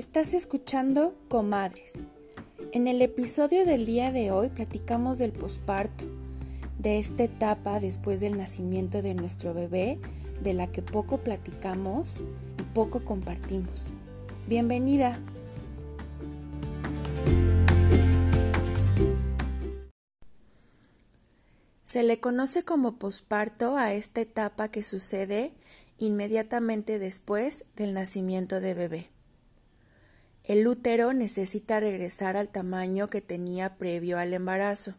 Estás escuchando Comadres. En el episodio del día de hoy platicamos del posparto, de esta etapa después del nacimiento de nuestro bebé, de la que poco platicamos y poco compartimos. Bienvenida. Se le conoce como posparto a esta etapa que sucede inmediatamente después del nacimiento de bebé. El útero necesita regresar al tamaño que tenía previo al embarazo.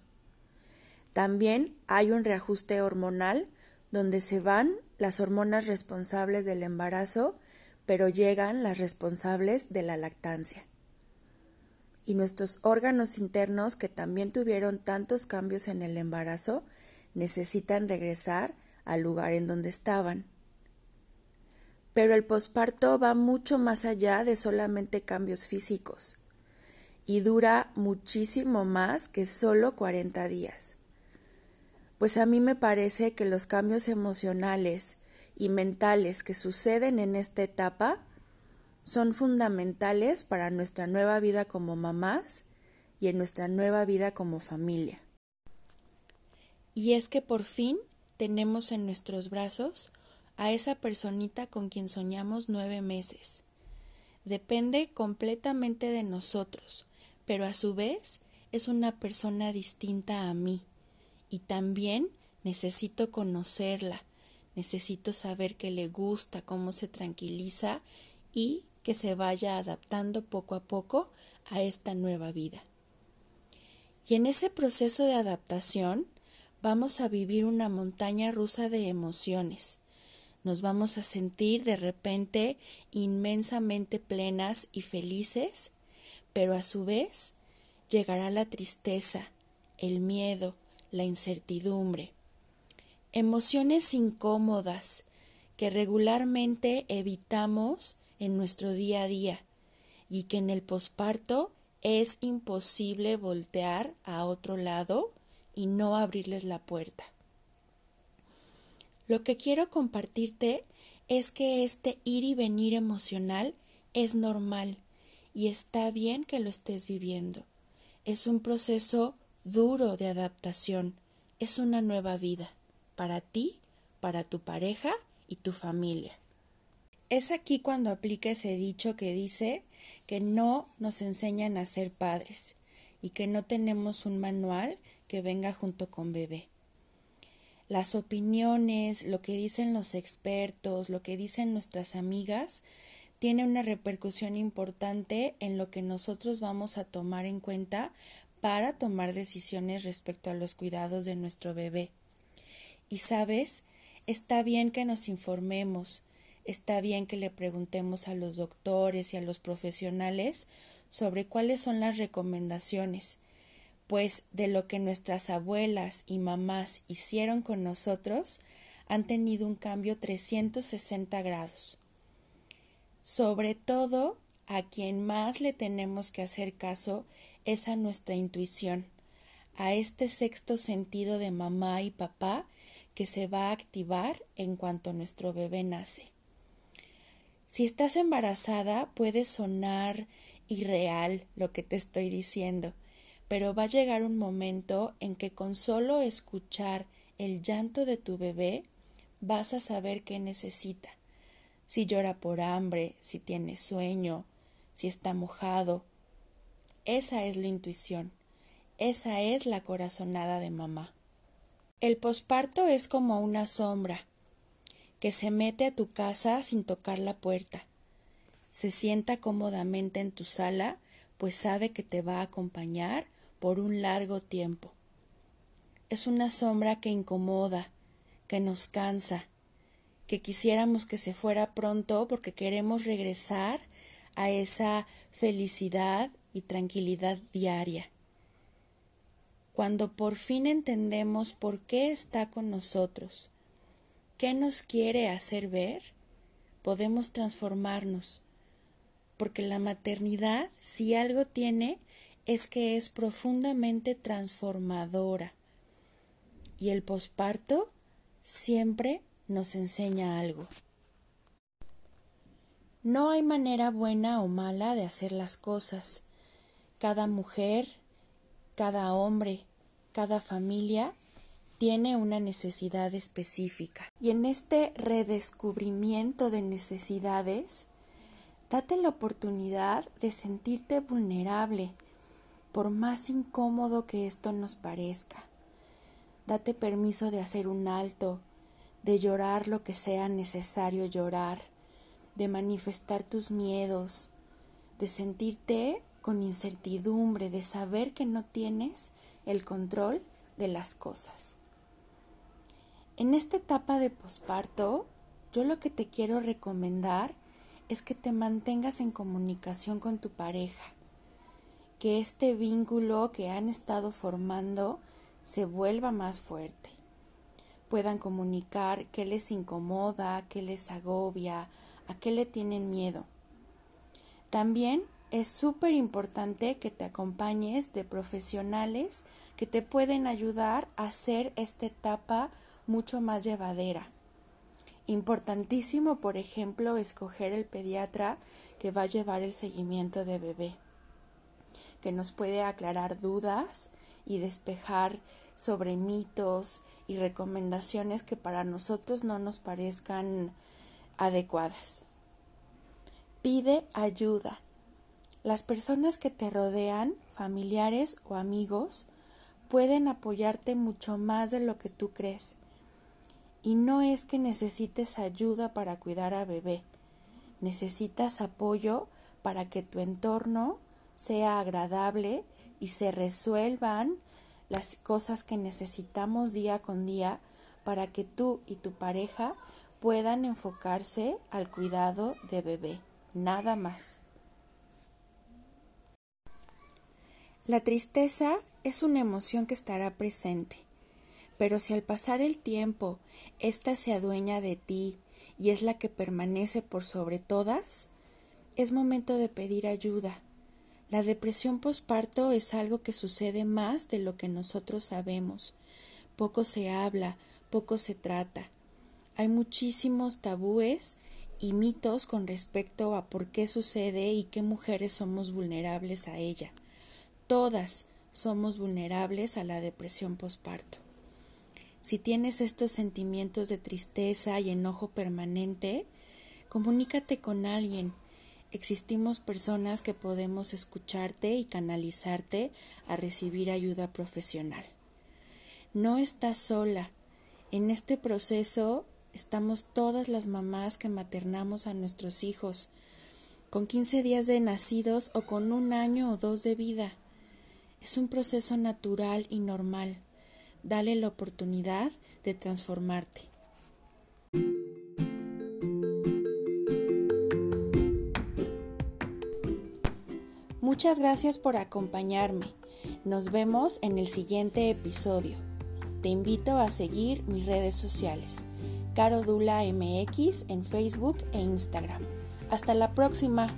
También hay un reajuste hormonal donde se van las hormonas responsables del embarazo, pero llegan las responsables de la lactancia. Y nuestros órganos internos, que también tuvieron tantos cambios en el embarazo, necesitan regresar al lugar en donde estaban. Pero el posparto va mucho más allá de solamente cambios físicos y dura muchísimo más que solo 40 días. Pues a mí me parece que los cambios emocionales y mentales que suceden en esta etapa son fundamentales para nuestra nueva vida como mamás y en nuestra nueva vida como familia. Y es que por fin tenemos en nuestros brazos a esa personita con quien soñamos nueve meses. Depende completamente de nosotros, pero a su vez es una persona distinta a mí. Y también necesito conocerla, necesito saber qué le gusta, cómo se tranquiliza y que se vaya adaptando poco a poco a esta nueva vida. Y en ese proceso de adaptación vamos a vivir una montaña rusa de emociones, nos vamos a sentir de repente inmensamente plenas y felices, pero a su vez llegará la tristeza, el miedo, la incertidumbre, emociones incómodas que regularmente evitamos en nuestro día a día y que en el posparto es imposible voltear a otro lado y no abrirles la puerta. Lo que quiero compartirte es que este ir y venir emocional es normal y está bien que lo estés viviendo. Es un proceso duro de adaptación, es una nueva vida para ti, para tu pareja y tu familia. Es aquí cuando aplica ese dicho que dice que no nos enseñan a ser padres y que no tenemos un manual que venga junto con bebé las opiniones, lo que dicen los expertos, lo que dicen nuestras amigas, tiene una repercusión importante en lo que nosotros vamos a tomar en cuenta para tomar decisiones respecto a los cuidados de nuestro bebé. Y sabes, está bien que nos informemos, está bien que le preguntemos a los doctores y a los profesionales sobre cuáles son las recomendaciones, pues de lo que nuestras abuelas y mamás hicieron con nosotros, han tenido un cambio 360 grados. Sobre todo, a quien más le tenemos que hacer caso es a nuestra intuición, a este sexto sentido de mamá y papá que se va a activar en cuanto nuestro bebé nace. Si estás embarazada puede sonar irreal lo que te estoy diciendo, pero va a llegar un momento en que con solo escuchar el llanto de tu bebé vas a saber qué necesita. Si llora por hambre, si tiene sueño, si está mojado. Esa es la intuición, esa es la corazonada de mamá. El posparto es como una sombra que se mete a tu casa sin tocar la puerta. Se sienta cómodamente en tu sala, pues sabe que te va a acompañar por un largo tiempo. Es una sombra que incomoda, que nos cansa, que quisiéramos que se fuera pronto porque queremos regresar a esa felicidad y tranquilidad diaria. Cuando por fin entendemos por qué está con nosotros, qué nos quiere hacer ver, podemos transformarnos, porque la maternidad, si algo tiene, es que es profundamente transformadora y el posparto siempre nos enseña algo. No hay manera buena o mala de hacer las cosas. Cada mujer, cada hombre, cada familia tiene una necesidad específica. Y en este redescubrimiento de necesidades, date la oportunidad de sentirte vulnerable, por más incómodo que esto nos parezca. Date permiso de hacer un alto, de llorar lo que sea necesario llorar, de manifestar tus miedos, de sentirte con incertidumbre, de saber que no tienes el control de las cosas. En esta etapa de posparto, yo lo que te quiero recomendar es que te mantengas en comunicación con tu pareja, que este vínculo que han estado formando se vuelva más fuerte, puedan comunicar qué les incomoda, qué les agobia, a qué le tienen miedo. También es súper importante que te acompañes de profesionales que te pueden ayudar a hacer esta etapa mucho más llevadera. Importantísimo, por ejemplo, escoger el pediatra que va a llevar el seguimiento de bebé, que nos puede aclarar dudas y despejar sobre mitos y recomendaciones que para nosotros no nos parezcan adecuadas. Pide ayuda. Las personas que te rodean, familiares o amigos, pueden apoyarte mucho más de lo que tú crees. Y no es que necesites ayuda para cuidar a bebé, necesitas apoyo para que tu entorno sea agradable y se resuelvan las cosas que necesitamos día con día para que tú y tu pareja puedan enfocarse al cuidado de bebé, nada más. La tristeza es una emoción que estará presente pero si al pasar el tiempo ésta se adueña de ti y es la que permanece por sobre todas, es momento de pedir ayuda. La depresión posparto es algo que sucede más de lo que nosotros sabemos. Poco se habla, poco se trata. Hay muchísimos tabúes y mitos con respecto a por qué sucede y qué mujeres somos vulnerables a ella. Todas somos vulnerables a la depresión posparto. Si tienes estos sentimientos de tristeza y enojo permanente, comunícate con alguien. Existimos personas que podemos escucharte y canalizarte a recibir ayuda profesional. No estás sola. En este proceso estamos todas las mamás que maternamos a nuestros hijos, con 15 días de nacidos o con un año o dos de vida. Es un proceso natural y normal dale la oportunidad de transformarte. Muchas gracias por acompañarme. Nos vemos en el siguiente episodio. Te invito a seguir mis redes sociales. Caro Dula MX en Facebook e Instagram. Hasta la próxima.